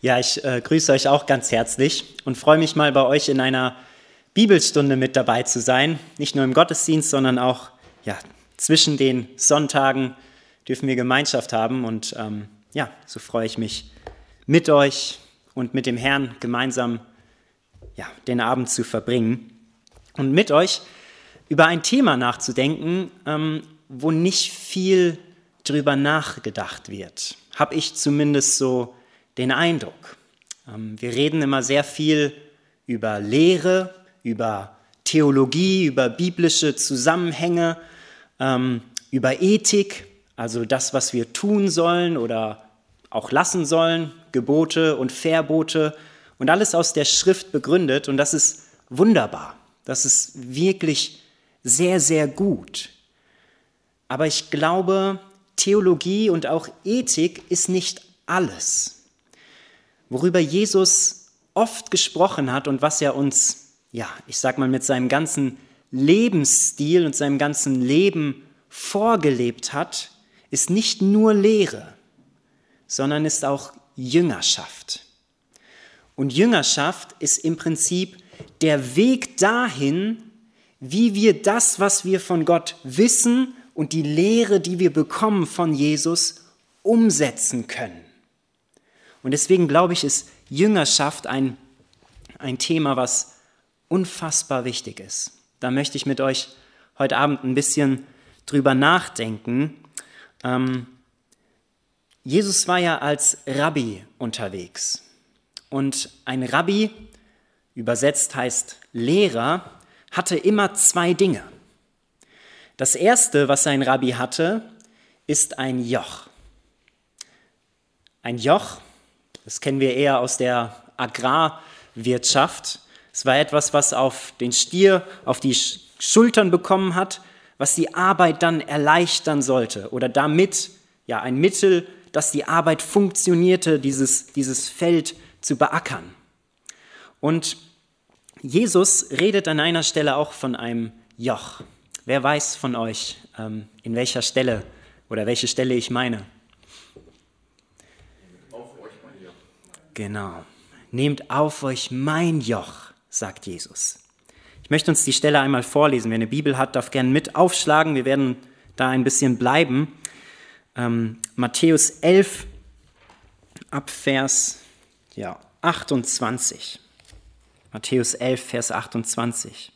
Ja, ich äh, grüße euch auch ganz herzlich und freue mich mal bei euch in einer Bibelstunde mit dabei zu sein. Nicht nur im Gottesdienst, sondern auch ja, zwischen den Sonntagen dürfen wir Gemeinschaft haben. Und ähm, ja, so freue ich mich mit euch und mit dem Herrn gemeinsam ja, den Abend zu verbringen und mit euch über ein Thema nachzudenken, ähm, wo nicht viel drüber nachgedacht wird. Habe ich zumindest so den Eindruck. Ähm, wir reden immer sehr viel über Lehre, über Theologie, über biblische Zusammenhänge, ähm, über Ethik, also das, was wir tun sollen oder auch lassen sollen, Gebote und Verbote und alles aus der Schrift begründet. Und das ist wunderbar. Das ist wirklich sehr, sehr gut. Aber ich glaube, Theologie und auch Ethik ist nicht alles worüber Jesus oft gesprochen hat und was er uns, ja, ich sag mal, mit seinem ganzen Lebensstil und seinem ganzen Leben vorgelebt hat, ist nicht nur Lehre, sondern ist auch Jüngerschaft. Und Jüngerschaft ist im Prinzip der Weg dahin, wie wir das, was wir von Gott wissen und die Lehre, die wir bekommen von Jesus, umsetzen können. Und deswegen glaube ich, ist Jüngerschaft ein, ein Thema, was unfassbar wichtig ist. Da möchte ich mit euch heute Abend ein bisschen drüber nachdenken. Ähm, Jesus war ja als Rabbi unterwegs. Und ein Rabbi, übersetzt heißt Lehrer, hatte immer zwei Dinge. Das erste, was ein Rabbi hatte, ist ein Joch. Ein Joch das kennen wir eher aus der Agrarwirtschaft. Es war etwas, was auf den Stier, auf die Schultern bekommen hat, was die Arbeit dann erleichtern sollte oder damit ja ein Mittel, dass die Arbeit funktionierte, dieses, dieses Feld zu beackern. Und Jesus redet an einer Stelle auch von einem Joch. Wer weiß von euch, ähm, in welcher Stelle oder welche Stelle ich meine? Genau. Nehmt auf euch mein Joch, sagt Jesus. Ich möchte uns die Stelle einmal vorlesen. Wer eine Bibel hat, darf gerne mit aufschlagen. Wir werden da ein bisschen bleiben. Ähm, Matthäus 11 ab Vers ja, 28. Matthäus 11, Vers 28.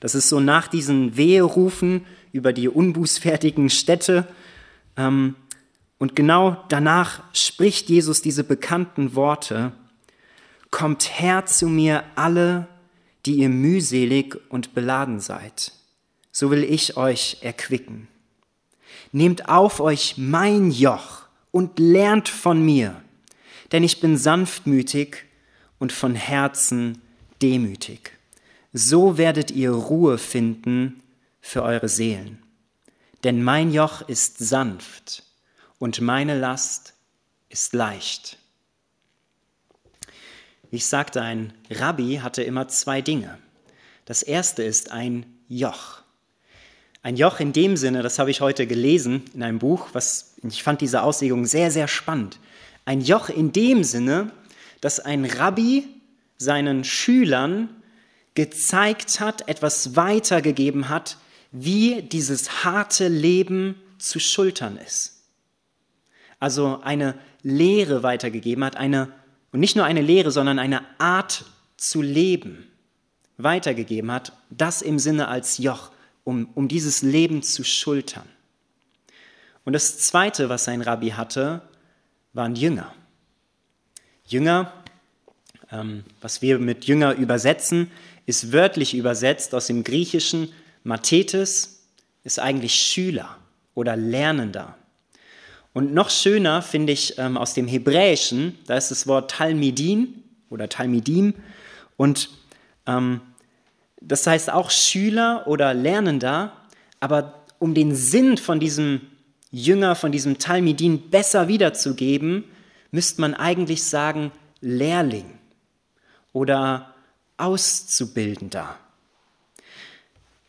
Das ist so nach diesen Weherufen über die unbußfertigen Städte. Ähm, und genau danach spricht Jesus diese bekannten Worte, Kommt her zu mir alle, die ihr mühselig und beladen seid, so will ich euch erquicken. Nehmt auf euch mein Joch und lernt von mir, denn ich bin sanftmütig und von Herzen demütig. So werdet ihr Ruhe finden für eure Seelen. Denn mein Joch ist sanft und meine Last ist leicht. Wie ich sagte, ein Rabbi hatte immer zwei Dinge. Das erste ist ein Joch. Ein Joch in dem Sinne, das habe ich heute gelesen in einem Buch, was ich fand diese Auslegung sehr, sehr spannend. Ein Joch in dem Sinne, dass ein Rabbi seinen Schülern gezeigt hat, etwas weitergegeben hat, wie dieses harte Leben zu schultern ist also eine Lehre weitergegeben hat, eine, und nicht nur eine Lehre, sondern eine Art zu leben weitergegeben hat, das im Sinne als Joch, um, um dieses Leben zu schultern. Und das Zweite, was sein Rabbi hatte, waren Jünger. Jünger, ähm, was wir mit Jünger übersetzen, ist wörtlich übersetzt aus dem Griechischen Mathetes, ist eigentlich Schüler oder Lernender. Und noch schöner finde ich ähm, aus dem Hebräischen, da ist das Wort Talmidin oder Talmidim. Und ähm, das heißt auch Schüler oder Lernender. Aber um den Sinn von diesem Jünger, von diesem Talmidin besser wiederzugeben, müsste man eigentlich sagen Lehrling oder Auszubildender.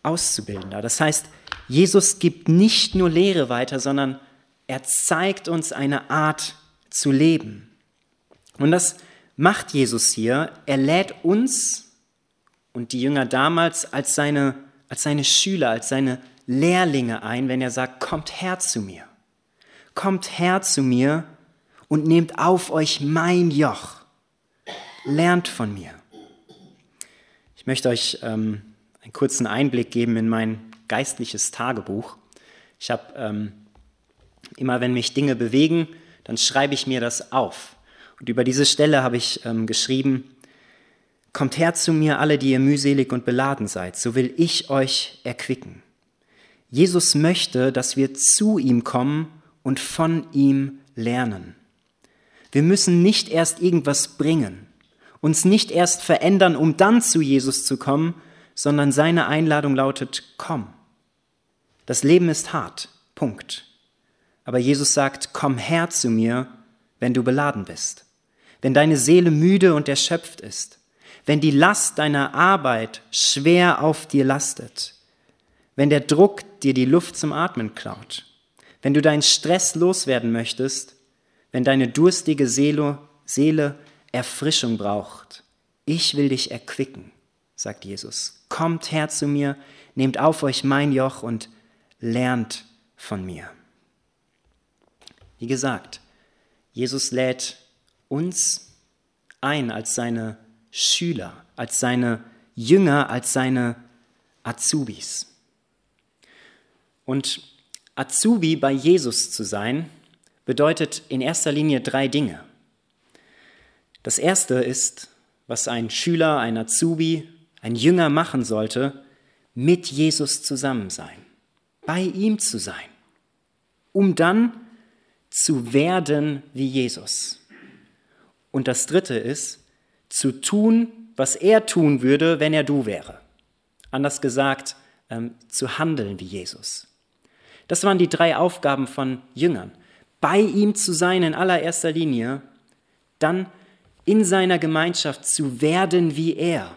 Auszubildender. Das heißt, Jesus gibt nicht nur Lehre weiter, sondern er zeigt uns eine Art zu leben. Und das macht Jesus hier. Er lädt uns und die Jünger damals als seine, als seine Schüler, als seine Lehrlinge ein, wenn er sagt, kommt her zu mir. Kommt her zu mir und nehmt auf euch mein Joch. Lernt von mir. Ich möchte euch ähm, einen kurzen Einblick geben in mein geistliches Tagebuch. Ich habe ähm, immer, wenn mich Dinge bewegen, dann schreibe ich mir das auf. Und über diese Stelle habe ich ähm, geschrieben, Kommt her zu mir alle, die ihr mühselig und beladen seid, so will ich euch erquicken. Jesus möchte, dass wir zu ihm kommen und von ihm lernen. Wir müssen nicht erst irgendwas bringen, uns nicht erst verändern, um dann zu Jesus zu kommen, sondern seine Einladung lautet, komm. Das Leben ist hart, Punkt. Aber Jesus sagt, komm her zu mir, wenn du beladen bist, wenn deine Seele müde und erschöpft ist, wenn die Last deiner Arbeit schwer auf dir lastet, wenn der Druck dir die Luft zum Atmen klaut, wenn du deinen Stress loswerden möchtest, wenn deine durstige Seele, Seele Erfrischung braucht. Ich will dich erquicken, sagt Jesus. Kommt her zu mir, nehmt auf euch mein Joch und lernt von mir. Wie gesagt, Jesus lädt uns ein als seine Schüler, als seine Jünger, als seine Azubis. Und Azubi bei Jesus zu sein, bedeutet in erster Linie drei Dinge. Das erste ist, was ein Schüler, ein Azubi, ein Jünger machen sollte, mit Jesus zusammen sein, bei ihm zu sein, um dann zu werden wie Jesus. Und das dritte ist, zu tun, was er tun würde, wenn er du wäre. Anders gesagt, ähm, zu handeln wie Jesus. Das waren die drei Aufgaben von Jüngern. Bei ihm zu sein in allererster Linie, dann in seiner Gemeinschaft zu werden wie er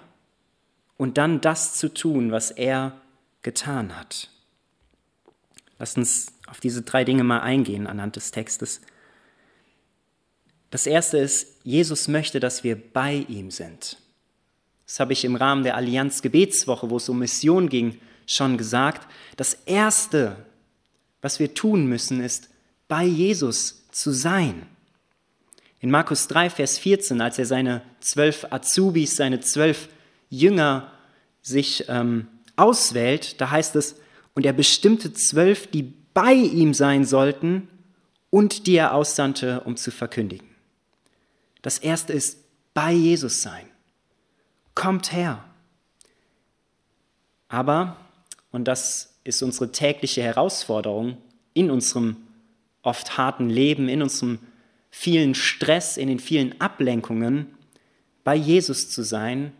und dann das zu tun, was er getan hat. Lasst uns auf diese drei Dinge mal eingehen anhand des Textes. Das erste ist, Jesus möchte, dass wir bei ihm sind. Das habe ich im Rahmen der Allianz Gebetswoche, wo es um Mission ging, schon gesagt. Das erste, was wir tun müssen, ist, bei Jesus zu sein. In Markus 3, Vers 14, als er seine zwölf Azubis, seine zwölf Jünger sich ähm, auswählt, da heißt es, und er bestimmte zwölf, die bei ihm sein sollten und die er aussandte, um zu verkündigen. Das erste ist bei Jesus sein. Kommt her. Aber, und das ist unsere tägliche Herausforderung in unserem oft harten Leben, in unserem vielen Stress, in den vielen Ablenkungen, bei Jesus zu sein,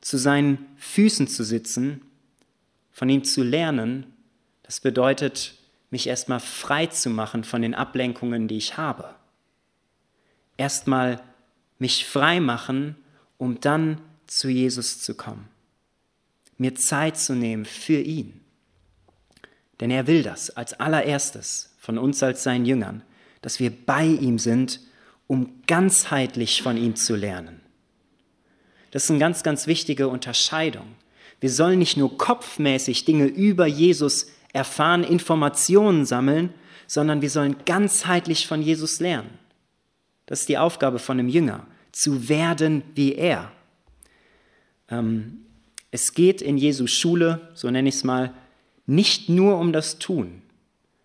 zu seinen Füßen zu sitzen, von ihm zu lernen, das bedeutet, mich erstmal frei zu machen von den Ablenkungen, die ich habe erstmal mich frei machen, um dann zu Jesus zu kommen. Mir Zeit zu nehmen für ihn. Denn er will das als allererstes von uns als seinen Jüngern, dass wir bei ihm sind, um ganzheitlich von ihm zu lernen. Das ist eine ganz, ganz wichtige Unterscheidung. Wir sollen nicht nur kopfmäßig Dinge über Jesus erfahren, Informationen sammeln, sondern wir sollen ganzheitlich von Jesus lernen. Das ist die Aufgabe von einem Jünger, zu werden wie er. Ähm, es geht in Jesu Schule, so nenne ich es mal, nicht nur um das Tun,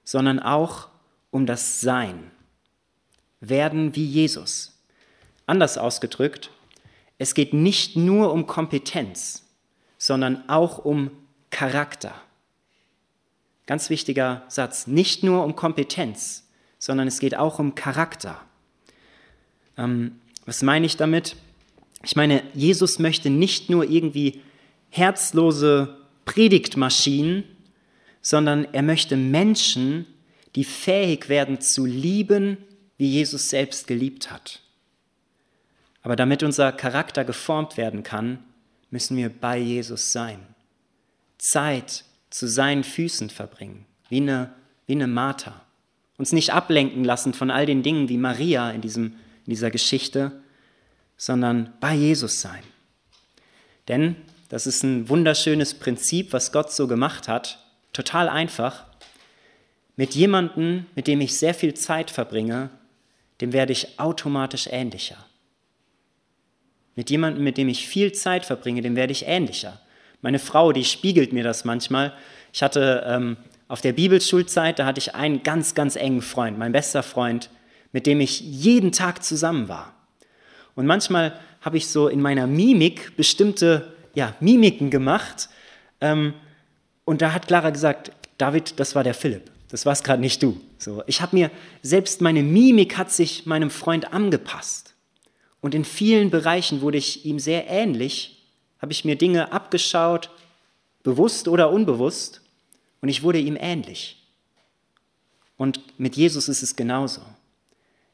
sondern auch um das Sein. Werden wie Jesus. Anders ausgedrückt, es geht nicht nur um Kompetenz, sondern auch um Charakter. Ganz wichtiger Satz, nicht nur um Kompetenz, sondern es geht auch um Charakter. Ähm, was meine ich damit? Ich meine, Jesus möchte nicht nur irgendwie herzlose Predigtmaschinen, sondern er möchte Menschen, die fähig werden zu lieben, wie Jesus selbst geliebt hat. Aber damit unser Charakter geformt werden kann, müssen wir bei Jesus sein. Zeit zu seinen Füßen verbringen, wie eine, wie eine Martha. Uns nicht ablenken lassen von all den Dingen wie Maria in diesem in dieser Geschichte, sondern bei Jesus sein. Denn das ist ein wunderschönes Prinzip, was Gott so gemacht hat, total einfach. Mit jemandem, mit dem ich sehr viel Zeit verbringe, dem werde ich automatisch ähnlicher. Mit jemandem, mit dem ich viel Zeit verbringe, dem werde ich ähnlicher. Meine Frau, die spiegelt mir das manchmal. Ich hatte ähm, auf der Bibelschulzeit, da hatte ich einen ganz, ganz engen Freund, mein bester Freund, mit dem ich jeden Tag zusammen war. Und manchmal habe ich so in meiner Mimik bestimmte ja, Mimiken gemacht. Ähm, und da hat Clara gesagt, David, das war der Philipp. Das warst gerade nicht du. So, ich habe mir selbst meine Mimik hat sich meinem Freund angepasst. Und in vielen Bereichen wurde ich ihm sehr ähnlich, habe ich mir Dinge abgeschaut, bewusst oder unbewusst, und ich wurde ihm ähnlich. Und mit Jesus ist es genauso.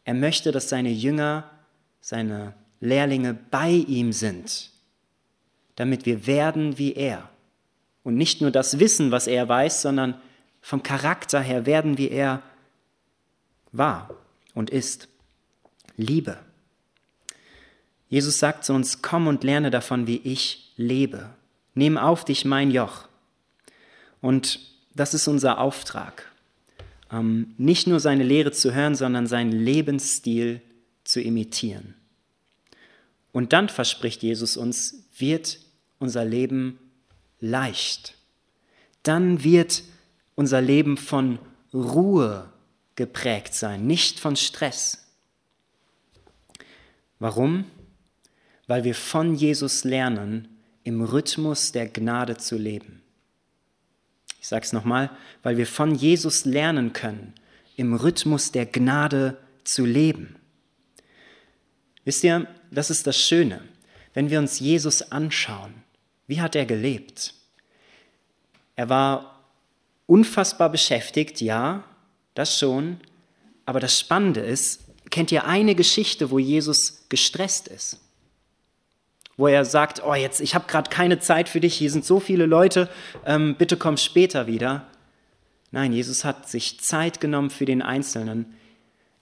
Er möchte, dass seine Jünger, seine Lehrlinge bei ihm sind, damit wir werden wie er. Und nicht nur das wissen, was er weiß, sondern vom Charakter her werden wie er war und ist. Liebe. Jesus sagt zu uns, komm und lerne davon, wie ich lebe. Nimm auf dich mein Joch. Und das ist unser Auftrag. Ähm, nicht nur seine Lehre zu hören, sondern seinen Lebensstil zu imitieren. Und dann verspricht Jesus uns, wird unser Leben leicht. Dann wird unser Leben von Ruhe geprägt sein, nicht von Stress. Warum? Weil wir von Jesus lernen, im Rhythmus der Gnade zu leben. Ich sage es nochmal, weil wir von Jesus lernen können, im Rhythmus der Gnade zu leben. Wisst ihr, das ist das Schöne, wenn wir uns Jesus anschauen. Wie hat er gelebt? Er war unfassbar beschäftigt, ja, das schon, aber das Spannende ist, kennt ihr eine Geschichte, wo Jesus gestresst ist? Wo er sagt, oh jetzt, ich habe gerade keine Zeit für dich, hier sind so viele Leute, ähm, bitte komm später wieder. Nein, Jesus hat sich Zeit genommen für den Einzelnen.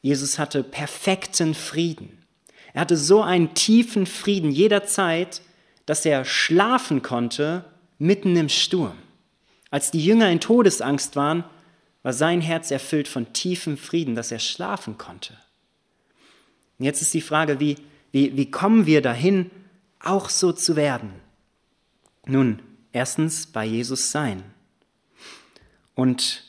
Jesus hatte perfekten Frieden. Er hatte so einen tiefen Frieden jederzeit, dass er schlafen konnte mitten im Sturm. Als die Jünger in Todesangst waren, war sein Herz erfüllt von tiefem Frieden, dass er schlafen konnte. Und jetzt ist die Frage, wie, wie, wie kommen wir dahin, auch so zu werden? Nun, erstens bei Jesus sein. Und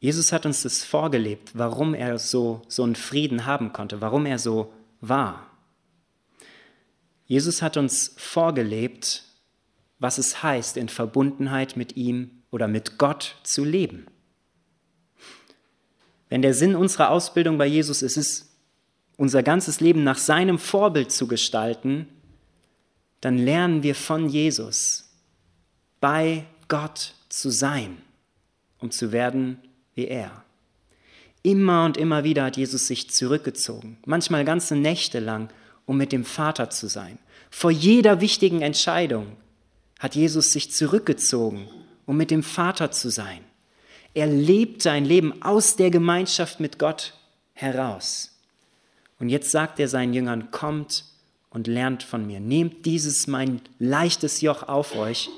Jesus hat uns das vorgelebt, warum er so, so einen Frieden haben konnte, warum er so war. Jesus hat uns vorgelebt, was es heißt, in Verbundenheit mit ihm oder mit Gott zu leben. Wenn der Sinn unserer Ausbildung bei Jesus ist, ist, unser ganzes Leben nach seinem Vorbild zu gestalten, dann lernen wir von Jesus bei Gott zu sein, um zu werden wie er. Immer und immer wieder hat Jesus sich zurückgezogen, manchmal ganze Nächte lang, um mit dem Vater zu sein. Vor jeder wichtigen Entscheidung hat Jesus sich zurückgezogen, um mit dem Vater zu sein. Er lebt sein Leben aus der Gemeinschaft mit Gott heraus. Und jetzt sagt er seinen Jüngern, kommt und lernt von mir. Nehmt dieses mein leichtes Joch auf euch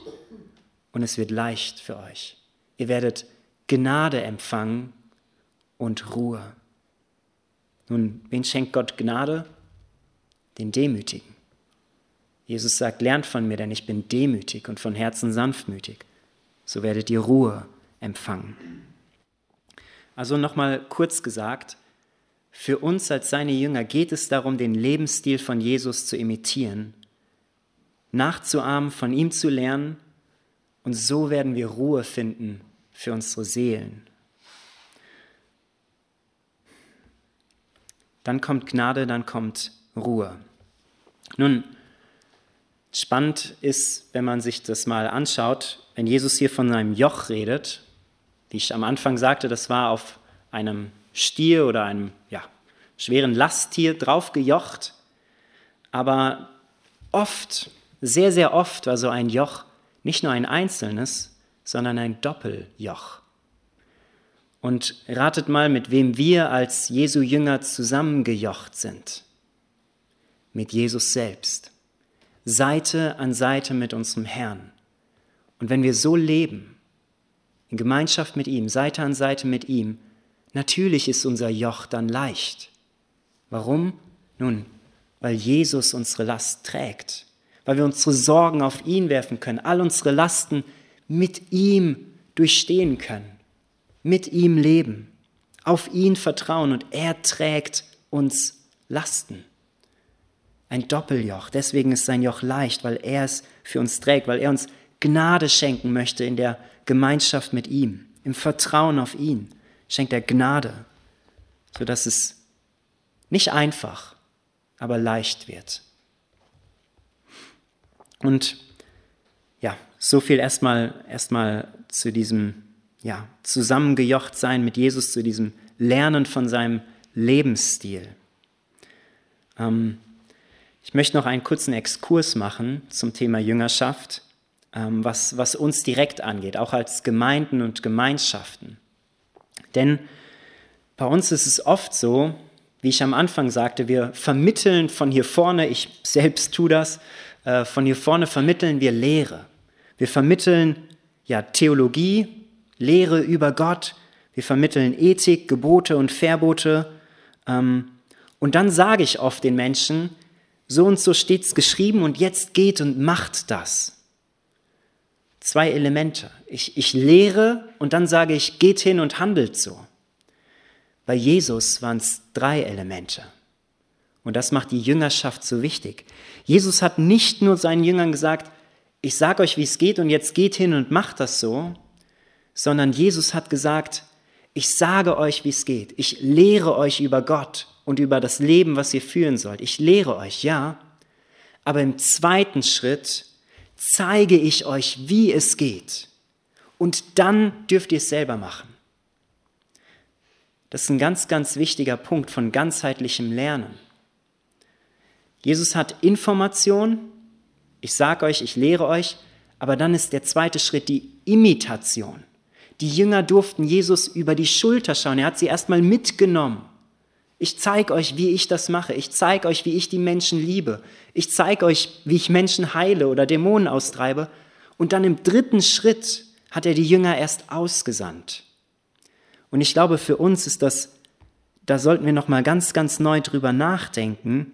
und es wird leicht für euch. Ihr werdet Gnade empfangen und Ruhe. Nun, wen schenkt Gott Gnade? Den Demütigen. Jesus sagt, lernt von mir, denn ich bin demütig und von Herzen sanftmütig. So werdet ihr Ruhe empfangen. Also nochmal kurz gesagt, für uns als seine Jünger geht es darum, den Lebensstil von Jesus zu imitieren, nachzuahmen, von ihm zu lernen und so werden wir Ruhe finden für unsere Seelen, dann kommt Gnade, dann kommt Ruhe. Nun, spannend ist, wenn man sich das mal anschaut, wenn Jesus hier von seinem Joch redet, wie ich am Anfang sagte, das war auf einem Stier oder einem ja, schweren Lasttier draufgejocht, aber oft, sehr, sehr oft war so ein Joch nicht nur ein einzelnes, sondern ein Doppeljoch. Und ratet mal, mit wem wir als Jesu Jünger zusammengejocht sind. mit Jesus selbst, Seite an Seite mit unserem Herrn. Und wenn wir so leben, in Gemeinschaft mit ihm, Seite an Seite mit ihm, natürlich ist unser Joch dann leicht. Warum? Nun, weil Jesus unsere Last trägt, weil wir unsere Sorgen auf ihn werfen können, all unsere Lasten mit ihm durchstehen können, mit ihm leben, auf ihn vertrauen und er trägt uns Lasten. Ein Doppeljoch, deswegen ist sein Joch leicht, weil er es für uns trägt, weil er uns Gnade schenken möchte in der Gemeinschaft mit ihm, im Vertrauen auf ihn, schenkt er Gnade, sodass es nicht einfach, aber leicht wird. Und ja, so viel erstmal erstmal zu diesem ja, zusammengejocht sein mit Jesus, zu diesem Lernen von seinem Lebensstil. Ähm, ich möchte noch einen kurzen Exkurs machen zum Thema Jüngerschaft, ähm, was, was uns direkt angeht, auch als Gemeinden und Gemeinschaften. Denn bei uns ist es oft so, wie ich am Anfang sagte, wir vermitteln von hier vorne, ich selbst tue das, äh, von hier vorne vermitteln wir Lehre. Wir vermitteln ja Theologie, Lehre über Gott, wir vermitteln Ethik, Gebote und Verbote. Ähm, und dann sage ich oft den Menschen, so und so steht es geschrieben und jetzt geht und macht das. Zwei Elemente. Ich, ich lehre und dann sage ich, geht hin und handelt so. Bei Jesus waren es drei Elemente. Und das macht die Jüngerschaft so wichtig. Jesus hat nicht nur seinen Jüngern gesagt, ich sage euch, wie es geht und jetzt geht hin und macht das so, sondern Jesus hat gesagt, ich sage euch, wie es geht. Ich lehre euch über Gott und über das Leben, was ihr führen sollt. Ich lehre euch, ja. Aber im zweiten Schritt zeige ich euch, wie es geht. Und dann dürft ihr es selber machen. Das ist ein ganz, ganz wichtiger Punkt von ganzheitlichem Lernen. Jesus hat Information, ich sage euch, ich lehre euch, aber dann ist der zweite Schritt die Imitation. Die Jünger durften Jesus über die Schulter schauen. Er hat sie erstmal mitgenommen. Ich zeige euch, wie ich das mache. Ich zeige euch, wie ich die Menschen liebe. Ich zeige euch, wie ich Menschen heile oder Dämonen austreibe. Und dann im dritten Schritt hat er die Jünger erst ausgesandt. Und ich glaube, für uns ist das, da sollten wir noch mal ganz, ganz neu drüber nachdenken,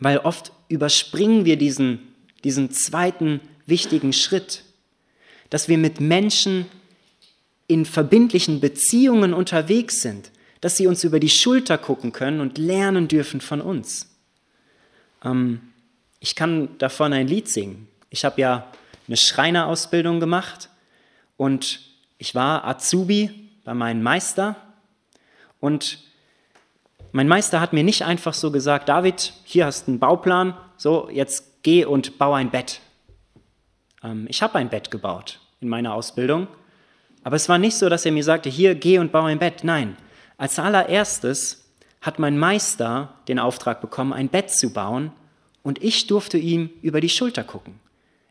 weil oft überspringen wir diesen, diesen zweiten wichtigen Schritt, dass wir mit Menschen in verbindlichen Beziehungen unterwegs sind, dass sie uns über die Schulter gucken können und lernen dürfen von uns. Ähm, ich kann davon ein Lied singen. Ich habe ja eine Schreinerausbildung gemacht und ich war Azubi bei meinem Meister und mein Meister hat mir nicht einfach so gesagt, David, hier hast du einen Bauplan, so jetzt geh und bau ein Bett. Ähm, ich habe ein Bett gebaut in meiner Ausbildung aber es war nicht so, dass er mir sagte, hier, geh und baue ein Bett. Nein, als allererstes hat mein Meister den Auftrag bekommen, ein Bett zu bauen und ich durfte ihm über die Schulter gucken.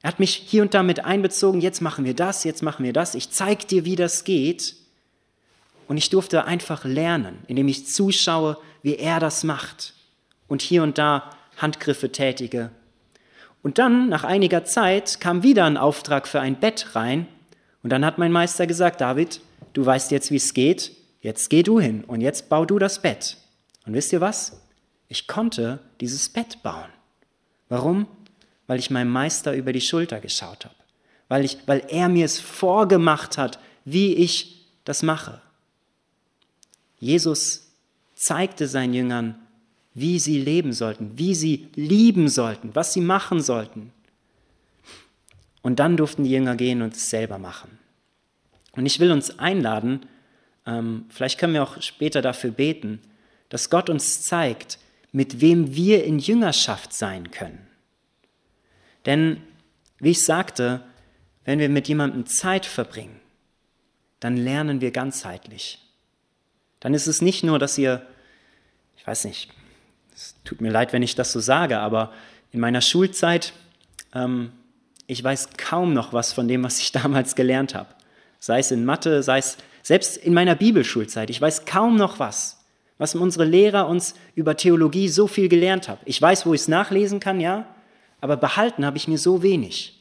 Er hat mich hier und da mit einbezogen, jetzt machen wir das, jetzt machen wir das, ich zeige dir, wie das geht. Und ich durfte einfach lernen, indem ich zuschaue, wie er das macht und hier und da Handgriffe tätige. Und dann, nach einiger Zeit, kam wieder ein Auftrag für ein Bett rein und dann hat mein Meister gesagt, David, du weißt jetzt, wie es geht, jetzt geh du hin und jetzt bau du das Bett. Und wisst ihr was? Ich konnte dieses Bett bauen. Warum? Weil ich meinem Meister über die Schulter geschaut habe. Weil, ich, weil er mir es vorgemacht hat, wie ich das mache. Jesus zeigte seinen Jüngern, wie sie leben sollten, wie sie lieben sollten, was sie machen sollten. Und dann durften die Jünger gehen und es selber machen. Und ich will uns einladen, ähm, vielleicht können wir auch später dafür beten, dass Gott uns zeigt, mit wem wir in Jüngerschaft sein können. Denn, wie ich sagte, wenn wir mit jemandem Zeit verbringen, dann lernen wir ganzheitlich. Dann ist es nicht nur, dass ihr, ich weiß nicht, es tut mir leid, wenn ich das so sage, aber in meiner Schulzeit ähm, ich weiß kaum noch was von dem, was ich damals gelernt habe. Sei es in Mathe, sei es selbst in meiner Bibelschulzeit. Ich weiß kaum noch was, was unsere Lehrer uns über Theologie so viel gelernt haben. Ich weiß, wo ich es nachlesen kann, ja, aber behalten habe ich mir so wenig.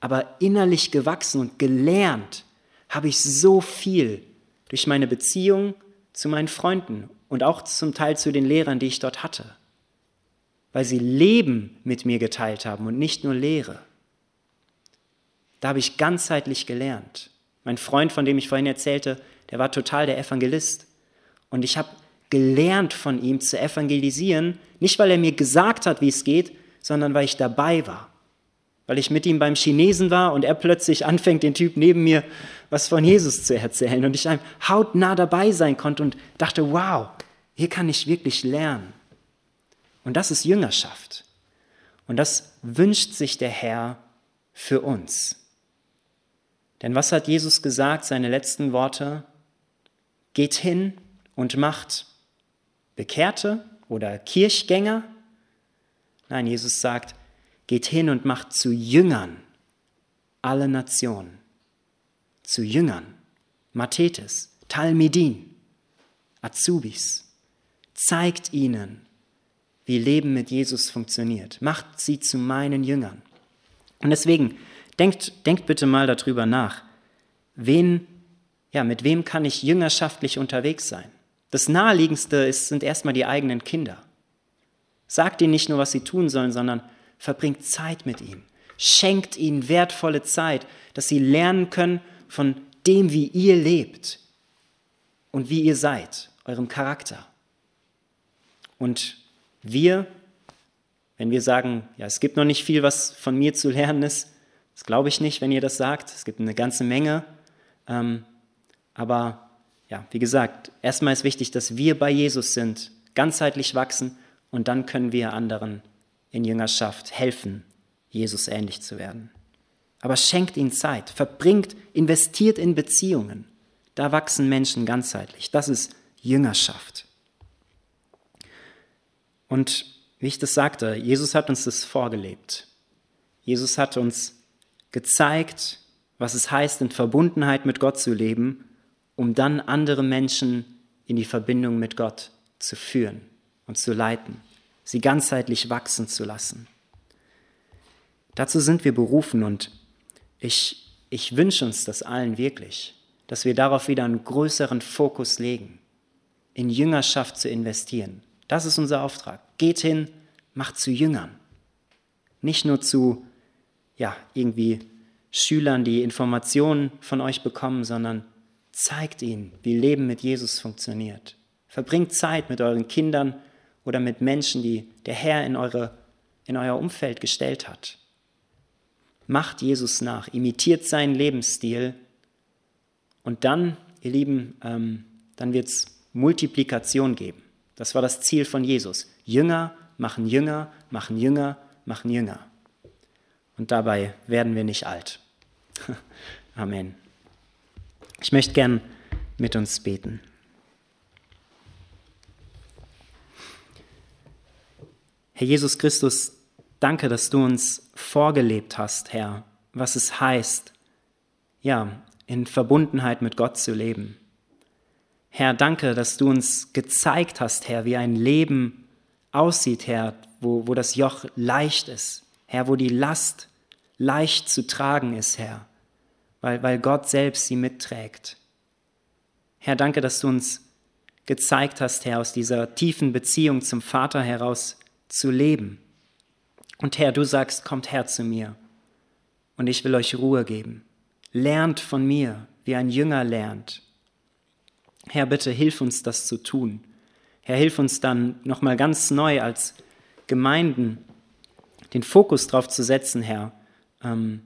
Aber innerlich gewachsen und gelernt habe ich so viel durch meine Beziehung zu meinen Freunden und auch zum Teil zu den Lehrern, die ich dort hatte. Weil sie Leben mit mir geteilt haben und nicht nur Lehre. Da habe ich ganzheitlich gelernt. Mein Freund, von dem ich vorhin erzählte, der war total der Evangelist. Und ich habe gelernt von ihm zu evangelisieren, nicht weil er mir gesagt hat, wie es geht, sondern weil ich dabei war. Weil ich mit ihm beim Chinesen war und er plötzlich anfängt, den Typ neben mir was von Jesus zu erzählen. Und ich einem hautnah dabei sein konnte und dachte, wow, hier kann ich wirklich lernen. Und das ist Jüngerschaft. Und das wünscht sich der Herr für uns. Denn was hat Jesus gesagt, seine letzten Worte? Geht hin und macht Bekehrte oder Kirchgänger? Nein, Jesus sagt, geht hin und macht zu Jüngern alle Nationen. Zu Jüngern. Mathetes, Talmidin, Azubis. Zeigt ihnen, wie Leben mit Jesus funktioniert. Macht sie zu meinen Jüngern. Und deswegen, denkt, denkt bitte mal darüber nach. Wen, ja, mit wem kann ich jüngerschaftlich unterwegs sein? Das Naheliegendste ist, sind erstmal die eigenen Kinder. Sagt ihnen nicht nur, was sie tun sollen, sondern verbringt Zeit mit ihnen. Schenkt ihnen wertvolle Zeit, dass sie lernen können von dem, wie ihr lebt und wie ihr seid, eurem Charakter. Und wir, wenn wir sagen, ja, es gibt noch nicht viel, was von mir zu lernen ist, das glaube ich nicht, wenn ihr das sagt. Es gibt eine ganze Menge. Ähm, aber ja, wie gesagt, erstmal ist wichtig, dass wir bei Jesus sind, ganzheitlich wachsen und dann können wir anderen in Jüngerschaft helfen, Jesus ähnlich zu werden. Aber schenkt ihnen Zeit, verbringt, investiert in Beziehungen. Da wachsen Menschen ganzheitlich. Das ist Jüngerschaft. Und wie ich das sagte, Jesus hat uns das vorgelebt. Jesus hat uns gezeigt, was es heißt, in Verbundenheit mit Gott zu leben, um dann andere Menschen in die Verbindung mit Gott zu führen und zu leiten, sie ganzheitlich wachsen zu lassen. Dazu sind wir berufen und ich, ich wünsche uns das allen wirklich, dass wir darauf wieder einen größeren Fokus legen, in Jüngerschaft zu investieren. Das ist unser Auftrag. Geht hin, macht zu Jüngern. Nicht nur zu, ja, irgendwie Schülern, die Informationen von euch bekommen, sondern zeigt ihnen, wie Leben mit Jesus funktioniert. Verbringt Zeit mit euren Kindern oder mit Menschen, die der Herr in, eure, in euer Umfeld gestellt hat. Macht Jesus nach, imitiert seinen Lebensstil und dann, ihr Lieben, ähm, dann wird es Multiplikation geben. Das war das Ziel von Jesus. Jünger machen Jünger, machen Jünger, machen Jünger. Und dabei werden wir nicht alt. Amen. Ich möchte gern mit uns beten. Herr Jesus Christus, danke, dass du uns vorgelebt hast, Herr, was es heißt, ja, in Verbundenheit mit Gott zu leben. Herr, danke, dass du uns gezeigt hast, Herr, wie ein Leben aussieht, Herr, wo, wo das Joch leicht ist, Herr, wo die Last leicht zu tragen ist, Herr, weil, weil Gott selbst sie mitträgt. Herr, danke, dass du uns gezeigt hast, Herr, aus dieser tiefen Beziehung zum Vater heraus, zu leben. Und Herr, du sagst, kommt her zu mir und ich will euch Ruhe geben. Lernt von mir, wie ein Jünger lernt. Herr, bitte hilf uns, das zu tun. Herr, hilf uns dann nochmal ganz neu als Gemeinden den Fokus darauf zu setzen, Herr, ähm,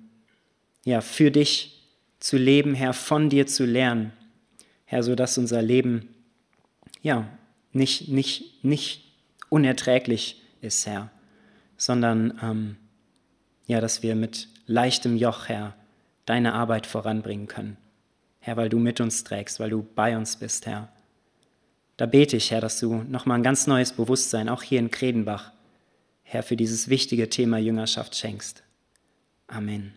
ja, für dich zu leben, Herr, von dir zu lernen, Herr, sodass unser Leben ja nicht, nicht, nicht unerträglich ist, Herr, sondern ähm, ja, dass wir mit leichtem Joch, Herr, deine Arbeit voranbringen können. Herr, weil du mit uns trägst, weil du bei uns bist, Herr. Da bete ich, Herr, dass du nochmal ein ganz neues Bewusstsein, auch hier in Kredenbach, Herr, für dieses wichtige Thema Jüngerschaft schenkst. Amen.